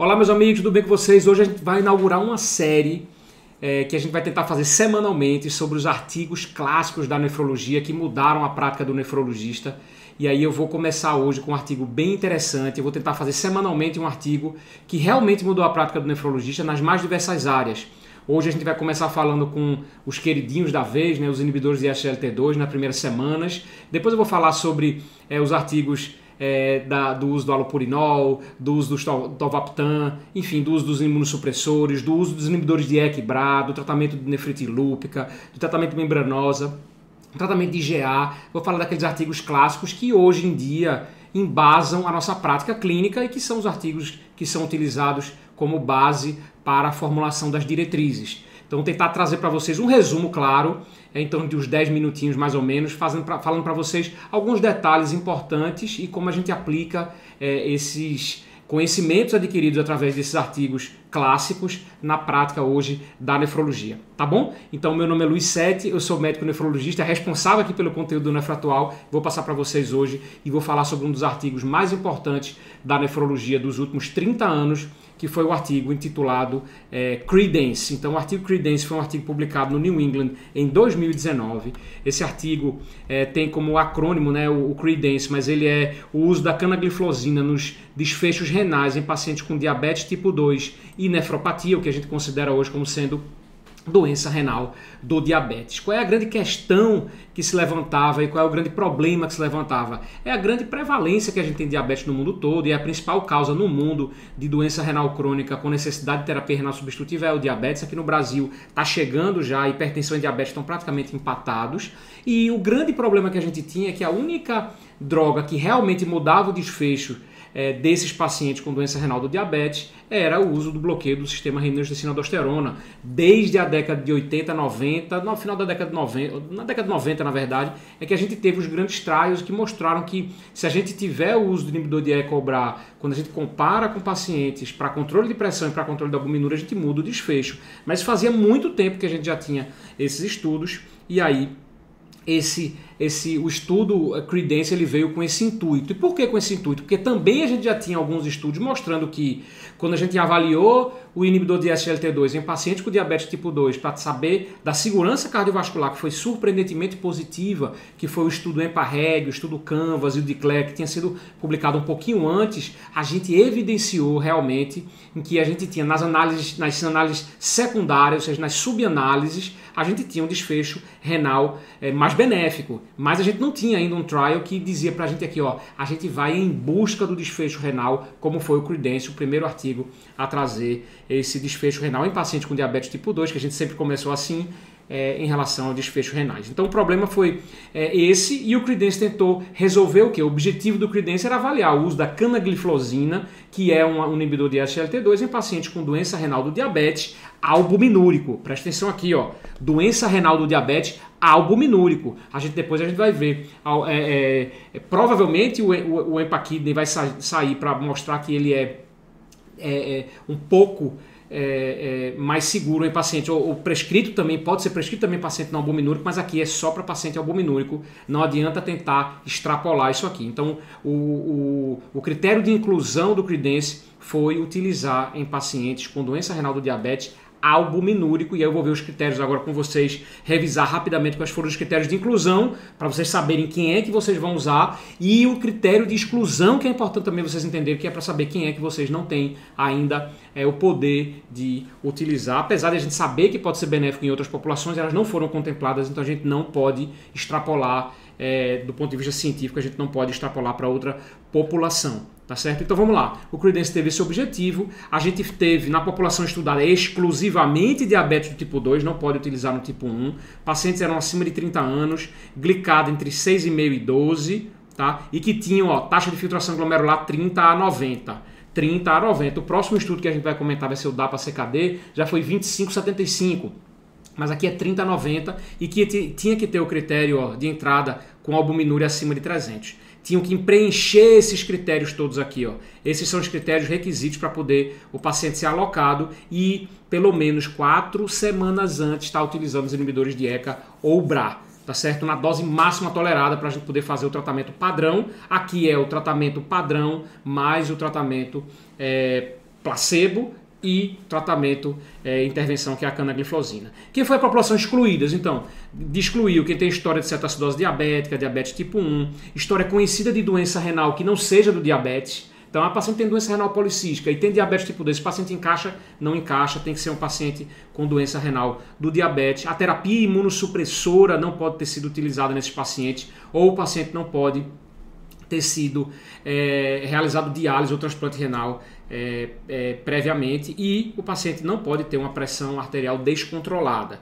Olá, meus amigos, tudo bem com vocês? Hoje a gente vai inaugurar uma série é, que a gente vai tentar fazer semanalmente sobre os artigos clássicos da nefrologia que mudaram a prática do nefrologista. E aí eu vou começar hoje com um artigo bem interessante. Eu vou tentar fazer semanalmente um artigo que realmente mudou a prática do nefrologista nas mais diversas áreas. Hoje a gente vai começar falando com os queridinhos da vez, né, os inibidores de SLT2 nas primeiras semanas. Depois eu vou falar sobre é, os artigos é, da, do uso do alopurinol, do uso do tovaptan, enfim, do uso dos imunossupressores, do uso dos inibidores de EC-BRA, do tratamento de nefrite lúpica, do tratamento membranosa, tratamento de IgA. Vou falar daqueles artigos clássicos que hoje em dia embasam a nossa prática clínica e que são os artigos que são utilizados como base para a formulação das diretrizes. Então, tentar trazer para vocês um resumo claro, é, então de uns 10 minutinhos mais ou menos, fazendo pra, falando para vocês alguns detalhes importantes e como a gente aplica é, esses conhecimentos adquiridos através desses artigos clássicos na prática hoje da nefrologia, tá bom? Então meu nome é Luiz Sete, eu sou médico nefrologista, responsável aqui pelo conteúdo do Nefratual, vou passar para vocês hoje e vou falar sobre um dos artigos mais importantes da nefrologia dos últimos 30 anos, que foi o artigo intitulado é, Credence. Então, o artigo Credence foi um artigo publicado no New England em 2019. Esse artigo é, tem como acrônimo né, o, o, Credence, mas ele é o uso da canagliflozina nos desfechos renais em pacientes com diabetes tipo 2 e nefropatia, o que a gente considera hoje como sendo doença renal do diabetes. Qual é a grande questão que se levantava e qual é o grande problema que se levantava? É a grande prevalência que a gente tem de diabetes no mundo todo e é a principal causa no mundo de doença renal crônica com necessidade de terapia renal substitutiva é o diabetes. Aqui no Brasil está chegando já, hipertensão e diabetes estão praticamente empatados. E o grande problema que a gente tinha é que a única droga que realmente mudava o desfecho é, desses pacientes com doença renal do diabetes era o uso do bloqueio do sistema renina-angiotensina-aldosterona. Desde a década de 80, 90, no final da década de 90, na década de 90, na verdade, é que a gente teve os grandes trials que mostraram que se a gente tiver o uso do inibidor de ECOBRA, quando a gente compara com pacientes para controle de pressão e para controle da albuminúria, a gente muda o desfecho. Mas fazia muito tempo que a gente já tinha esses estudos e aí esse esse o estudo Credence ele veio com esse intuito. E por que com esse intuito? Porque também a gente já tinha alguns estudos mostrando que quando a gente avaliou o inibidor de SGLT2 em pacientes com diabetes tipo 2 para saber da segurança cardiovascular, que foi surpreendentemente positiva, que foi o estudo EMPA-REG, o estudo Canvas e o DICLER, que tinha sido publicado um pouquinho antes, a gente evidenciou realmente em que a gente tinha nas análises, nas análises secundárias, ou seja, nas subanálises, a gente tinha um desfecho renal é, mais benéfico. Mas a gente não tinha ainda um trial que dizia para a gente aqui, ó, a gente vai em busca do desfecho renal, como foi o Credence, o primeiro artigo a trazer esse desfecho renal em pacientes com diabetes tipo 2, que a gente sempre começou assim, é, em relação ao desfecho renais. Então o problema foi é, esse e o Credence tentou resolver o que? O objetivo do Credence era avaliar o uso da canagliflozina, que é um, inibidor de SGLT2 em pacientes com doença renal do diabetes albuminúrico. Presta atenção aqui, ó. Doença renal do diabetes albuminúrico. A gente depois a gente vai ver. É, é, é, provavelmente o, o, o vai sa sair para mostrar que ele é, é um pouco é, é, mais seguro em paciente. O, o, prescrito também pode ser prescrito também paciente não albuminúrico, mas aqui é só para paciente albuminúrico. Não adianta tentar extrapolar isso aqui. Então, o, o, o critério de inclusão do Credence foi utilizar em pacientes com doença renal do diabetes albuminúrico, e aí eu vou ver os critérios agora com vocês, revisar rapidamente quais foram os critérios de inclusão, para vocês saberem quem é que vocês vão usar, e o critério de exclusão, que é importante também vocês entenderem, que é para saber quem é que vocês não têm ainda é, o poder de utilizar. Apesar de a gente saber que pode ser benéfico em outras populações, elas não foram contempladas, então a gente não pode extrapolar, é, do ponto de vista científico, a gente não pode extrapolar para outra população. Tá certo? Então vamos lá. O Credence teve esse objetivo. A gente teve na população estudada exclusivamente diabetes do tipo 2, não pode utilizar no tipo 1. Pacientes eram acima de 30 anos, glicado entre 6,5 e 12, tá? E que tinham ó, taxa de filtração glomerular 30 a 90. 30 a 90. O próximo estudo que a gente vai comentar vai ser o DAPA-CKD, já foi 25,75 mas aqui é 30,90 e que tinha que ter o critério ó, de entrada com albuminúria acima de 300 tinham que preencher esses critérios todos aqui. Ó. Esses são os critérios requisitos para poder o paciente ser alocado e pelo menos quatro semanas antes estar tá utilizando os inibidores de ECA ou BRA. Tá certo? Na dose máxima tolerada para a gente poder fazer o tratamento padrão. Aqui é o tratamento padrão mais o tratamento é, placebo e tratamento, é, intervenção, que é a canagliflozina. Quem foi a população excluída? Então, excluiu quem tem história de cetacidose diabética, diabetes tipo 1, história conhecida de doença renal que não seja do diabetes. Então, a paciente tem doença renal policística e tem diabetes tipo 2, esse paciente encaixa, não encaixa, tem que ser um paciente com doença renal do diabetes. A terapia imunossupressora não pode ter sido utilizada nesses pacientes, ou o paciente não pode ter sido é, realizado diálise ou transplante renal é, é, previamente e o paciente não pode ter uma pressão arterial descontrolada.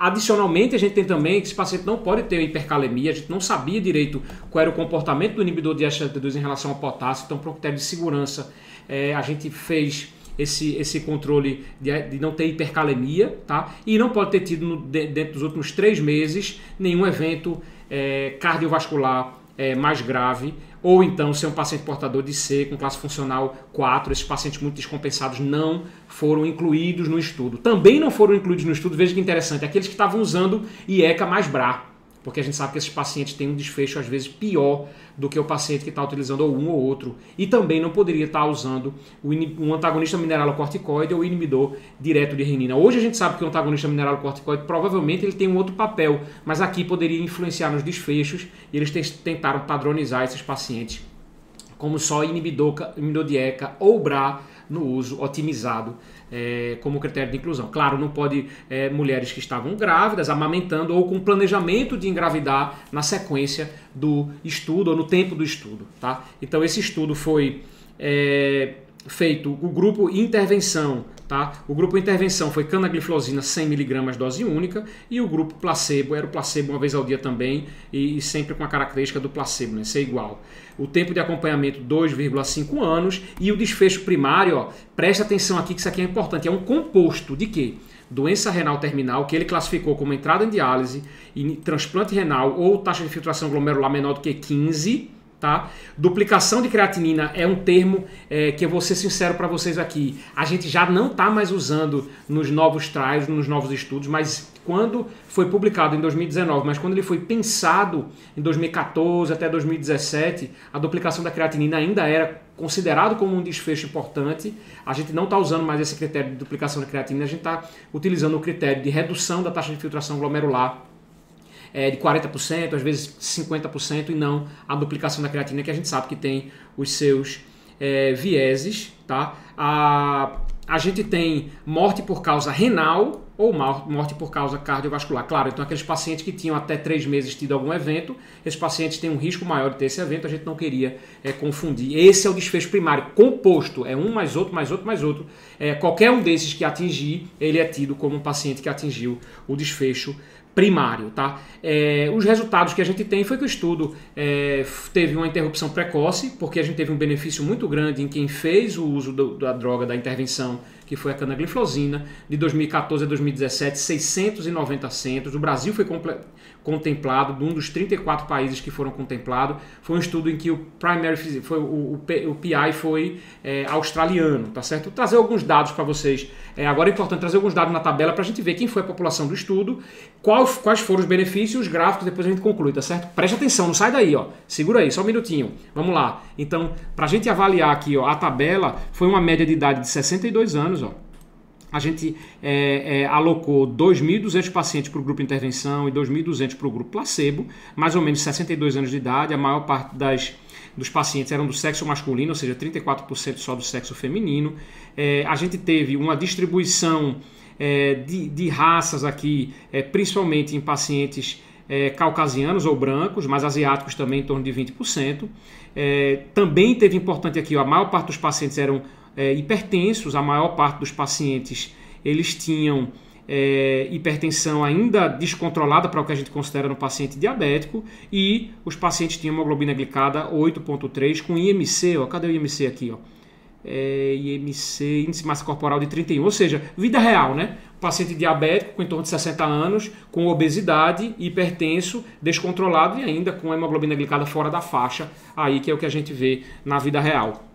Adicionalmente, a gente tem também que esse paciente não pode ter hipercalemia, a gente não sabia direito qual era o comportamento do inibidor de SGLT2 em relação ao potássio, então, para um critério de segurança, é, a gente fez esse, esse controle de, de, não ter hipercalemia, tá? E não pode ter tido, no, dentro dos últimos três meses, nenhum evento é, cardiovascular é, mais grave, ou então ser um paciente portador de C com classe funcional 4. Esses pacientes muito descompensados não foram incluídos no estudo. Também não foram incluídos no estudo, veja que interessante, aqueles que estavam usando IECA mais BRA porque a gente sabe que esses pacientes têm um desfecho às vezes pior do que o paciente que está utilizando um ou outro e também não poderia estar tá usando um antagonista mineralocorticoide ou inibidor direto de renina. Hoje a gente sabe que o antagonista mineralocorticoide provavelmente ele tem um outro papel, mas aqui poderia influenciar nos desfechos e eles tentaram padronizar esses pacientes como só inibidor, inibidor de ECA ou BRA no uso otimizado é, como critério de inclusão. Claro, não pode é, mulheres que estavam grávidas, amamentando ou com planejamento de engravidar na sequência do estudo ou no tempo do estudo. Tá? Então, esse estudo foi é, feito, o grupo intervenção Tá? O grupo intervenção foi canagliflozina 100mg dose única e o grupo placebo era o placebo uma vez ao dia também e, e sempre com a característica do placebo, né? ser igual. O tempo de acompanhamento 2,5 anos e o desfecho primário, ó, presta atenção aqui que isso aqui é importante, é um composto de quê? Doença renal terminal, que ele classificou como entrada em diálise, e transplante renal ou taxa de filtração glomerular menor do que 15, Tá? Duplicação de creatinina é um termo é, que eu vou ser sincero para vocês aqui. A gente já não está mais usando nos novos trials, nos novos estudos, mas quando foi publicado em 2019, mas quando ele foi pensado em 2014 até 2017, a duplicação da creatinina ainda era considerado como um desfecho importante. A gente não está usando mais esse critério de duplicação da creatinina, a gente está utilizando o critério de redução da taxa de filtração glomerular é, de 40%, às vezes 50%, e não a duplicação da creatina, que a gente sabe que tem os seus é, vieses. Tá? A, a gente tem morte por causa renal ou morte por causa cardiovascular. Claro, então aqueles pacientes que tinham até três meses tido algum evento, esses pacientes têm um risco maior de ter esse evento, a gente não queria é, confundir. Esse é o desfecho primário, composto, é um mais outro, mais outro, mais outro. É, qualquer um desses que atingir, ele é tido como um paciente que atingiu o desfecho primário. Tá? É, os resultados que a gente tem foi que o estudo é, teve uma interrupção precoce, porque a gente teve um benefício muito grande em quem fez o uso do, da droga da intervenção que foi a canagliflozina, de 2014 a 2017, 690 centros. O Brasil foi contemplado, um dos 34 países que foram contemplados. Foi um estudo em que o primary foi o, o, o PI foi é, australiano, tá certo? Vou trazer alguns dados para vocês. É, agora é importante trazer alguns dados na tabela para a gente ver quem foi a população do estudo, qual, quais foram os benefícios, os gráficos, depois a gente conclui, tá certo? Preste atenção, não sai daí, ó. Segura aí, só um minutinho. Vamos lá. Então, para a gente avaliar aqui, ó, a tabela foi uma média de idade de 62 anos anos, ó, a gente é, é, alocou 2.200 pacientes para o grupo intervenção e 2.200 para o grupo placebo, mais ou menos 62 anos de idade. A maior parte das, dos pacientes eram do sexo masculino, ou seja, 34% só do sexo feminino. É, a gente teve uma distribuição é, de, de, raças aqui, é, principalmente em pacientes é, caucasianos ou brancos, mas asiáticos também em torno de 20%. também teve importante aqui, a maior parte dos pacientes eram é, hipertensos, a maior parte dos pacientes eles tinham é, hipertensão ainda descontrolada para o que a gente considera no paciente diabético e os pacientes tinham hemoglobina glicada 8.3 com IMC, ó, cadê o IMC aqui? Ó? É, IMC, índice de massa corporal de 31, ou seja, vida real, né? Paciente diabético com em torno de 60 anos, com obesidade, hipertenso, descontrolado e ainda com hemoglobina glicada fora da faixa, aí que é o que a gente vê na vida real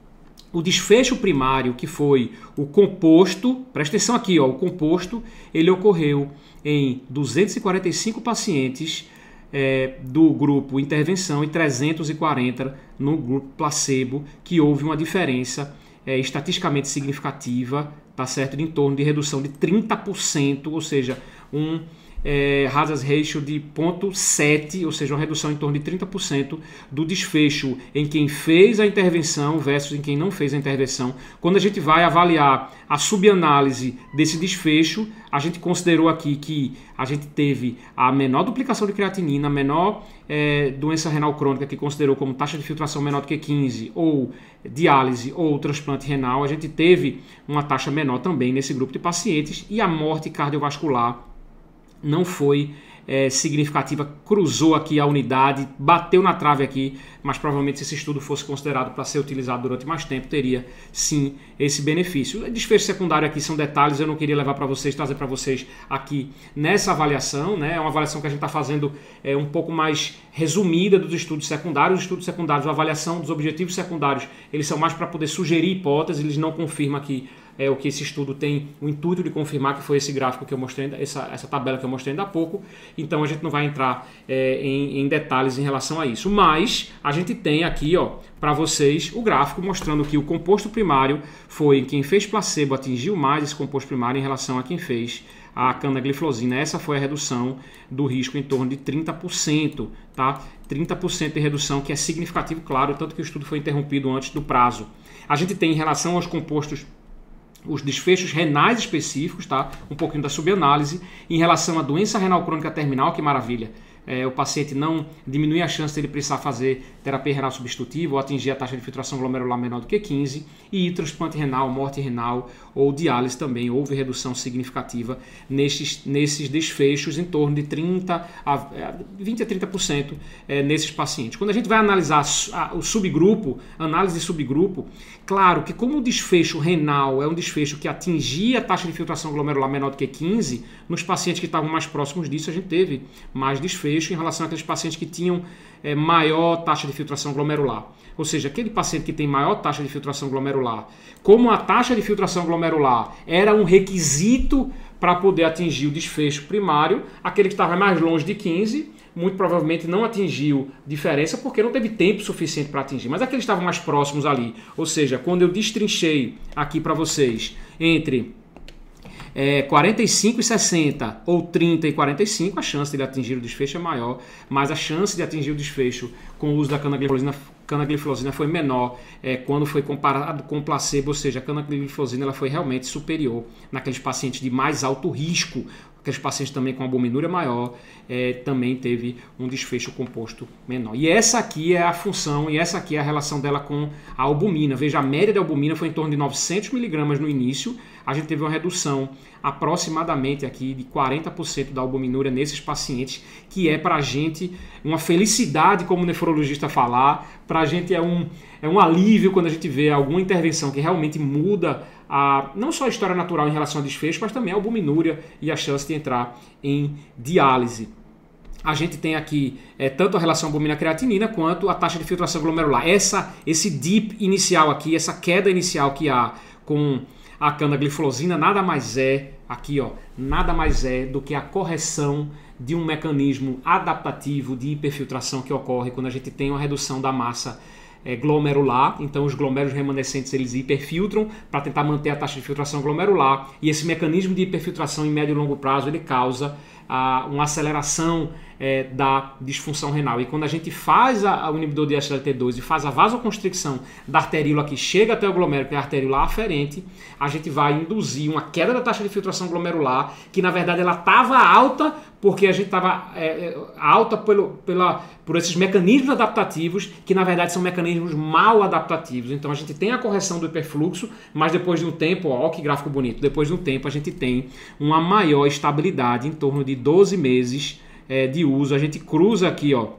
o desfecho primário, que foi o composto, presta atenção aqui, ó, o composto, ele ocorreu em 245 pacientes é, do grupo intervenção e 340 no grupo placebo, que houve uma diferença é, estatisticamente significativa, tá certo? De em torno de redução de 30%, ou seja, um é, hazard ratio de 0,7, ou seja, uma redução em torno de 30% do desfecho em quem fez a intervenção versus em quem não fez a intervenção. Quando a gente vai avaliar a subanálise desse desfecho, a gente considerou aqui que a gente teve a menor duplicação de creatinina, a menor é, doença renal crônica que considerou como taxa de filtração menor do que 15, ou diálise ou transplante renal, a gente teve uma taxa menor também nesse grupo de pacientes e a morte cardiovascular não foi é, significativa, cruzou aqui a unidade, bateu na trave aqui, mas provavelmente se esse estudo fosse considerado para ser utilizado durante mais tempo, teria sim esse benefício. Desfecho secundário aqui são detalhes, eu não queria levar para vocês, trazer para vocês aqui nessa avaliação, né? É uma avaliação que a gente está fazendo é, um pouco mais resumida dos estudos secundários. Os estudos secundários, a avaliação dos objetivos secundários, eles são mais para poder sugerir hipóteses, eles não confirmam aqui é o que esse estudo tem o intuito de confirmar, que foi esse gráfico que eu mostrei, essa, essa tabela que eu mostrei ainda há pouco. Então a gente não vai entrar é, em, em, detalhes em relação a isso. Mas a gente tem aqui, ó, para vocês, o gráfico mostrando que o composto primário foi quem fez placebo atingiu mais esse composto primário em relação a quem fez a canagliflozina. Essa foi a redução do risco em torno de 30%, tá? 30% de redução, que é significativo, claro, tanto que o estudo foi interrompido antes do prazo. A gente tem em relação aos compostos os desfechos renais específicos, tá? Um pouquinho da subanálise em relação à doença renal crônica terminal, que maravilha é, o paciente não diminui a chance de ele precisar fazer terapia renal substitutiva ou atingir a taxa de filtração glomerular menor do que 15, e transplante renal, morte renal ou diálise também houve redução significativa nesses, nesses desfechos em torno de 30 a 20 a 30% é, nesses pacientes. Quando a gente vai analisar o subgrupo, análise de subgrupo, claro que como o desfecho renal é um desfecho que atingia a taxa de filtração glomerular menor do que 15, nos pacientes que estavam mais próximos disso a gente teve mais desfecho desfecho em relação àqueles pacientes que tinham é, maior taxa de filtração glomerular. Ou seja, aquele paciente que tem maior taxa de filtração glomerular, como a taxa de filtração glomerular era um requisito para poder atingir o desfecho primário, aquele que estava mais longe de 15, muito provavelmente não atingiu diferença porque não teve tempo suficiente para atingir. Mas aqueles que estavam mais próximos ali, ou seja, quando eu destrinchei aqui para vocês entre é, 45 e 60 ou 30 e 45, a chance de ele atingir o desfecho é maior, mas a chance de atingir o desfecho com o uso da canagliflozina, canagliflozina foi menor é, quando foi comparado com placebo, ou seja, a canagliflozina ela foi realmente superior naqueles pacientes de mais alto risco, aqueles pacientes também com albuminúria maior, é, também teve um desfecho composto menor. E essa aqui é a função, e essa aqui é a relação dela com a albumina. Veja, a média da albumina foi em torno de 900 miligramas no início, a gente teve uma redução aproximadamente aqui de 40% da albuminúria nesses pacientes, que é para a gente uma felicidade, como nefrologista falar, para a gente é um, é um alívio quando a gente vê alguma intervenção que realmente muda a, não só a história natural em relação ao desfecho, mas também a albuminúria e a chance de entrar em diálise a gente tem aqui é, tanto a relação albumina-creatinina quanto a taxa de filtração glomerular. Essa, esse dip inicial aqui, essa queda inicial que há com a canagliflozina nada mais é, aqui ó, nada mais é do que a correção de um mecanismo adaptativo de hiperfiltração que ocorre quando a gente tem uma redução da massa é, glomerular, então os glomérulos remanescentes eles hiperfiltram para tentar manter a taxa de filtração glomerular. E esse mecanismo de hiperfiltração em médio e longo prazo ele causa a, uma aceleração é, da disfunção renal. E quando a gente faz a, a, o inibidor de SGLT2 e faz a vasoconstricção da arteríola que chega até o glomérulo, que é a arteríola aferente, a gente vai induzir uma queda da taxa de filtração glomerular, que na verdade ela estava alta porque a gente estava é, é, alta pelo, pela, por esses mecanismos adaptativos, que na verdade são mecanismos mal adaptativos. Então a gente tem a correção do hiperfluxo, mas depois de um tempo, ó que gráfico bonito, depois de um tempo a gente tem uma maior estabilidade em torno de 12 meses é, de uso. A gente cruza aqui, ó.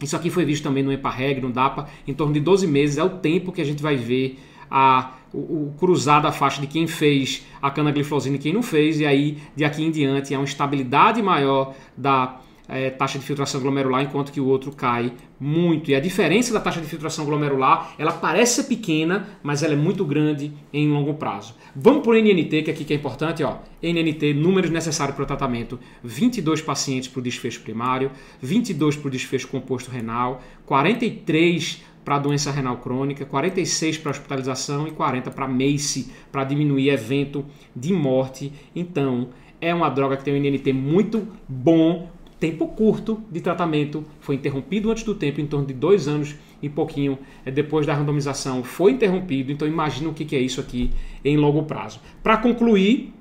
Isso aqui foi visto também no EPAREG, no DAPA, em torno de 12 meses é o tempo que a gente vai ver a, o, o cruzar da faixa de quem fez a canagliflozina e quem não fez, e aí de aqui em diante há uma estabilidade maior da é, taxa de filtração glomerular, enquanto que o outro cai muito. E a diferença da taxa de filtração glomerular, ela parece pequena, mas ela é muito grande em longo prazo. Vamos para o NNT, que aqui que é importante, ó. NNT, números necessários para o tratamento: 22 pacientes para o desfecho primário, 22 para o desfecho composto renal, 43 para a doença renal crônica, 46 para hospitalização e 40 para MACE, para diminuir evento de morte. Então, é uma droga que tem um NNT muito bom, tempo curto de tratamento, foi interrompido antes do tempo, em torno de dois anos e pouquinho é, depois da randomização, foi interrompido. Então imagina o que é isso aqui em longo prazo. Para concluir,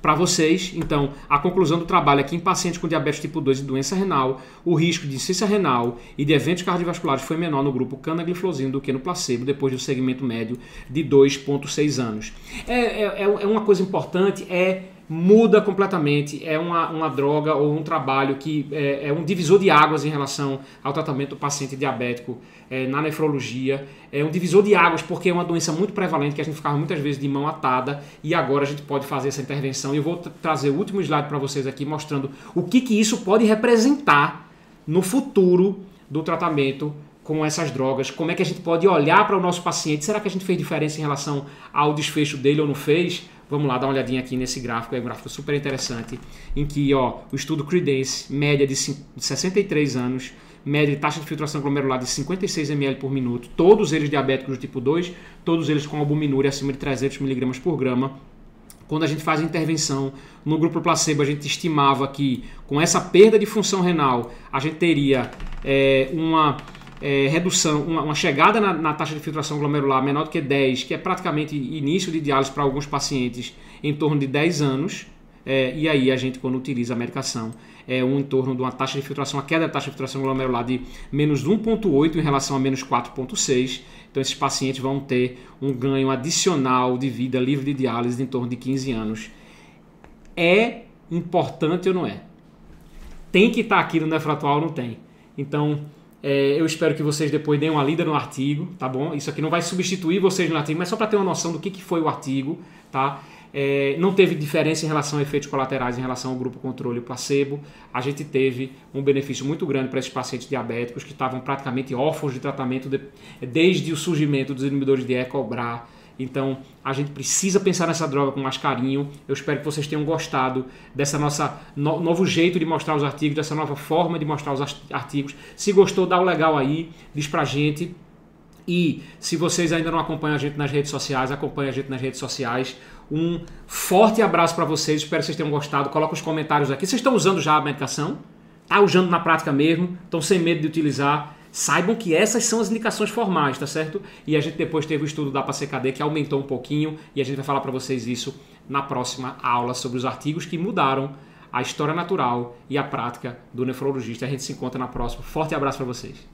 para vocês, então, a conclusão do trabalho aqui em pacientes com diabetes tipo 2 e doença renal, o risco de insuficiência renal e de eventos cardiovasculares foi menor no grupo canagliflozina do que no placebo, depois do segmento médio de 2,6 anos. É, é, é uma coisa importante, é muda completamente. É uma, uma droga ou um trabalho que é, é um divisor de águas em relação ao tratamento do paciente diabético é, na nefrologia. É um divisor de águas porque é uma doença muito prevalente que a gente ficava muitas vezes de mão atada e agora a gente pode fazer essa intervenção. E eu vou trazer o último slide para vocês aqui mostrando o que, que isso pode representar no futuro do tratamento com essas drogas, como é que a gente pode olhar para o nosso paciente, será que a gente fez diferença em relação ao desfecho dele ou não fez? Vamos lá dar uma olhadinha aqui nesse gráfico, é um gráfico super interessante, em que ó, o estudo Credence, média de 63 anos, média de taxa de filtração glomerular de 56 ml por minuto, todos eles diabéticos do tipo 2, todos eles com albuminúria acima de 300 mg por grama. Quando a gente faz a intervenção no grupo placebo, a gente estimava que com essa perda de função renal, a gente teria é, uma é, redução, uma, uma chegada na, na, taxa de filtração glomerular menor do que 10, que é praticamente início de diálise para alguns pacientes em torno de 10 anos. É, e aí a gente, quando utiliza a medicação, é um em torno de uma taxa de filtração, a queda da taxa de filtração glomerular de menos 1,8 em relação a menos 4,6. Então esses pacientes vão ter um ganho adicional de vida livre de diálise de em torno de 15 anos. É importante ou não é? Tem que estar aqui no nefratual ou não tem? Então, é, eu espero que vocês depois deem uma lida no artigo, tá bom? Isso aqui não vai substituir vocês no artigo, mas só para ter uma noção do que, que foi o artigo, tá? É, não teve diferença em relação a efeitos colaterais em relação ao grupo controle e placebo. A gente teve um benefício muito grande para esses pacientes diabéticos que estavam praticamente órfãos de tratamento de, desde o surgimento dos inibidores de ECOBRA então a gente precisa pensar nessa droga com mais carinho. Eu espero que vocês tenham gostado dessa nossa no, novo jeito de mostrar os artigos, dessa nova forma de mostrar os artigos. Se gostou, dá o legal aí, diz pra gente. E se vocês ainda não acompanham a gente nas redes sociais, acompanhe a gente nas redes sociais. Um forte abraço para vocês, espero que vocês tenham gostado. Coloca os comentários aqui. Vocês estão usando já a medicação? Tá usando na prática mesmo? Estão sem medo de utilizar? Saibam que essas são as indicações formais, tá certo? E a gente depois teve o estudo da PACKD que aumentou um pouquinho e a gente vai falar para vocês isso na próxima aula sobre os artigos que mudaram a história natural e a prática do nefrologista. A gente se encontra na próxima. Forte abraço para vocês.